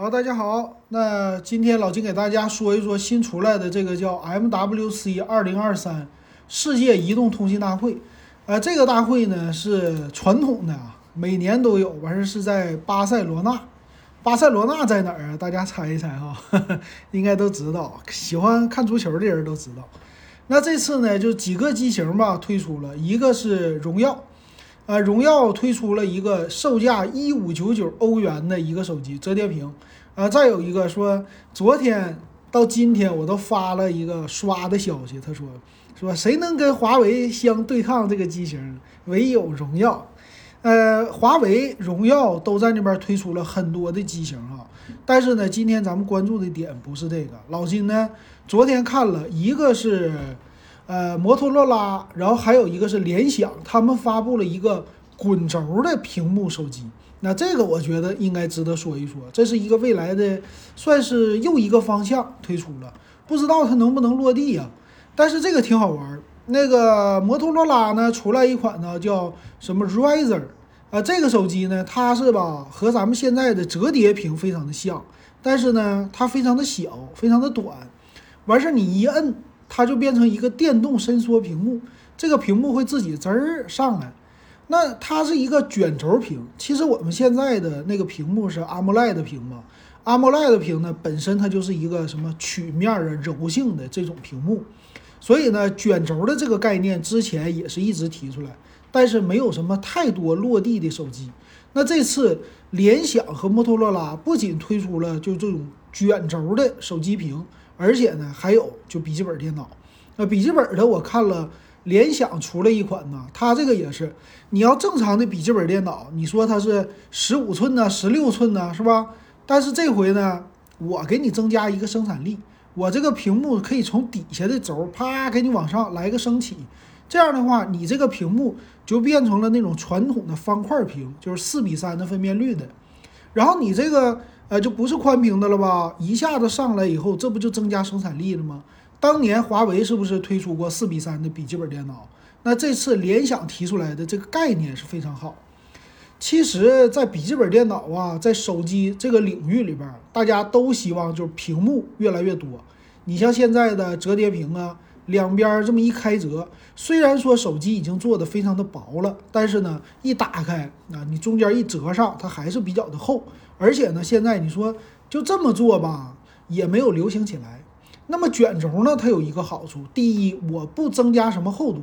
好，大家好，那今天老金给大家说一说新出来的这个叫 MWC 二零二三世界移动通信大会。呃，这个大会呢是传统的啊，每年都有，完事是在巴塞罗那。巴塞罗那在哪儿啊？大家猜一猜哈，应该都知道，喜欢看足球的人都知道。那这次呢，就几个机型吧推出了，一个是荣耀。呃，荣耀推出了一个售价一五九九欧元的一个手机折叠屏，啊，再有一个说，昨天到今天我都发了一个刷的消息，他说说谁能跟华为相对抗这个机型，唯有荣耀，呃，华为、荣耀都在那边推出了很多的机型啊，但是呢，今天咱们关注的点不是这个，老金呢昨天看了一个是。呃，摩托罗拉，然后还有一个是联想，他们发布了一个滚轴的屏幕手机。那这个我觉得应该值得说一说，这是一个未来的，算是又一个方向推出了，不知道它能不能落地呀？但是这个挺好玩。那个摩托罗拉呢，出来一款呢叫什么 Riser 啊，这个手机呢，它是吧和咱们现在的折叠屏非常的像，但是呢，它非常的小，非常的短，完事儿你一摁。它就变成一个电动伸缩屏幕，这个屏幕会自己滋儿上来。那它是一个卷轴屏。其实我们现在的那个屏幕是 AMOLED 屏嘛？AMOLED 屏呢，本身它就是一个什么曲面啊、柔性的这种屏幕。所以呢，卷轴的这个概念之前也是一直提出来，但是没有什么太多落地的手机。那这次联想和摩托罗拉不仅推出了就这种卷轴的手机屏。而且呢，还有就笔记本电脑，那笔记本的我看了，联想出了一款呢，它这个也是，你要正常的笔记本电脑，你说它是十五寸呢，十六寸呢，是吧？但是这回呢，我给你增加一个生产力，我这个屏幕可以从底下的轴啪给你往上来个升起，这样的话，你这个屏幕就变成了那种传统的方块屏，就是四比三的分辨率的，然后你这个。呃，就不是宽屏的了吧？一下子上来以后，这不就增加生产力了吗？当年华为是不是推出过四比三的笔记本电脑？那这次联想提出来的这个概念是非常好。其实，在笔记本电脑啊，在手机这个领域里边，大家都希望就是屏幕越来越多。你像现在的折叠屏啊，两边这么一开折，虽然说手机已经做的非常的薄了，但是呢，一打开啊，你中间一折上，它还是比较的厚。而且呢，现在你说就这么做吧，也没有流行起来。那么卷轴呢，它有一个好处，第一，我不增加什么厚度，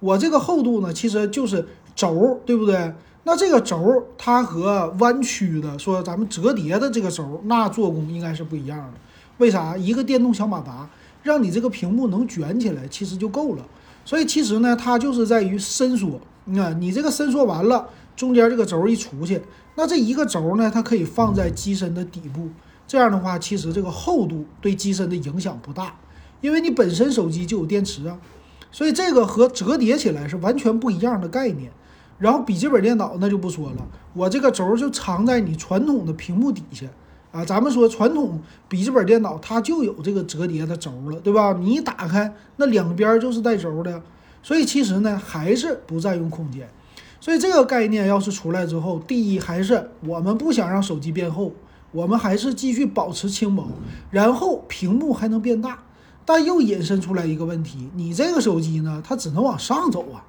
我这个厚度呢，其实就是轴，对不对？那这个轴它和弯曲的说咱们折叠的这个轴，那做工应该是不一样的。为啥？一个电动小马达，让你这个屏幕能卷起来，其实就够了。所以其实呢，它就是在于伸缩。你看，你这个伸缩完了。中间这个轴一出去，那这一个轴呢，它可以放在机身的底部。这样的话，其实这个厚度对机身的影响不大，因为你本身手机就有电池啊。所以这个和折叠起来是完全不一样的概念。然后笔记本电脑那就不说了，我这个轴就藏在你传统的屏幕底下啊。咱们说传统笔记本电脑它就有这个折叠的轴了，对吧？你一打开，那两边就是带轴的，所以其实呢还是不占用空间。所以这个概念要是出来之后，第一还是我们不想让手机变厚，我们还是继续保持轻薄，然后屏幕还能变大，但又引申出来一个问题：你这个手机呢，它只能往上走啊，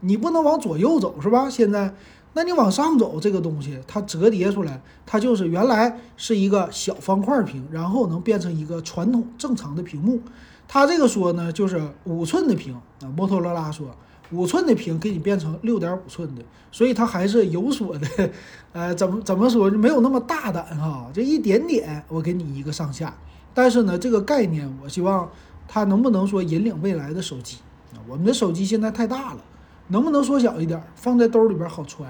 你不能往左右走，是吧？现在，那你往上走这个东西，它折叠出来，它就是原来是一个小方块屏，然后能变成一个传统正常的屏幕。它这个说呢，就是五寸的屏啊，摩托罗拉说。五寸的屏给你变成六点五寸的，所以它还是有所的，呃，怎么怎么说就没有那么大胆哈，这一点点我给你一个上下，但是呢，这个概念我希望它能不能说引领未来的手机啊？我们的手机现在太大了，能不能缩小一点，放在兜里边好揣？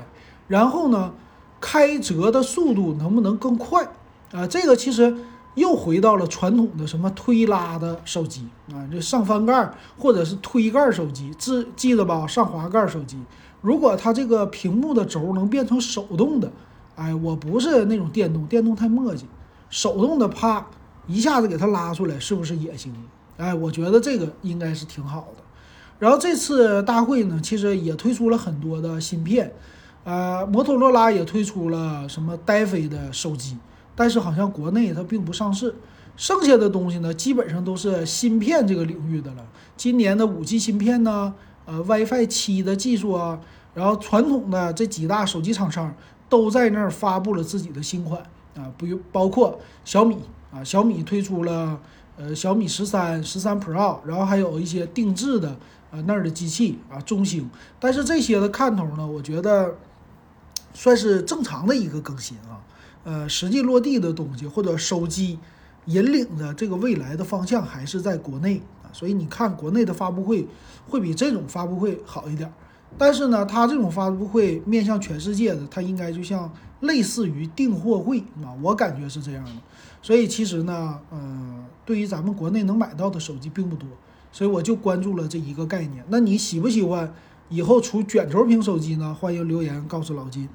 然后呢，开折的速度能不能更快啊？这个其实。又回到了传统的什么推拉的手机啊，这上翻盖或者是推盖手机，记记得吧？上滑盖手机，如果它这个屏幕的轴能变成手动的，哎，我不是那种电动，电动太磨叽，手动的啪一下子给它拉出来，是不是也行？哎，我觉得这个应该是挺好的。然后这次大会呢，其实也推出了很多的芯片，呃，摩托罗拉也推出了什么戴飞的手机。但是好像国内它并不上市。剩下的东西呢，基本上都是芯片这个领域的了。今年的五 G 芯片呢，呃，WiFi 七的技术啊，然后传统的这几大手机厂商都在那儿发布了自己的新款啊，不用包括小米啊，小米推出了呃小米十三、十三 Pro，然后还有一些定制的那儿的机器啊，中兴。但是这些的看头呢，我觉得算是正常的一个更新啊，呃，实际落地的东西或者手机。引领的这个未来的方向还是在国内啊，所以你看国内的发布会会比这种发布会好一点。但是呢，它这种发布会面向全世界的，它应该就像类似于订货会啊，我感觉是这样的。所以其实呢，呃，对于咱们国内能买到的手机并不多，所以我就关注了这一个概念。那你喜不喜欢以后出卷轴屏手机呢？欢迎留言告诉老金。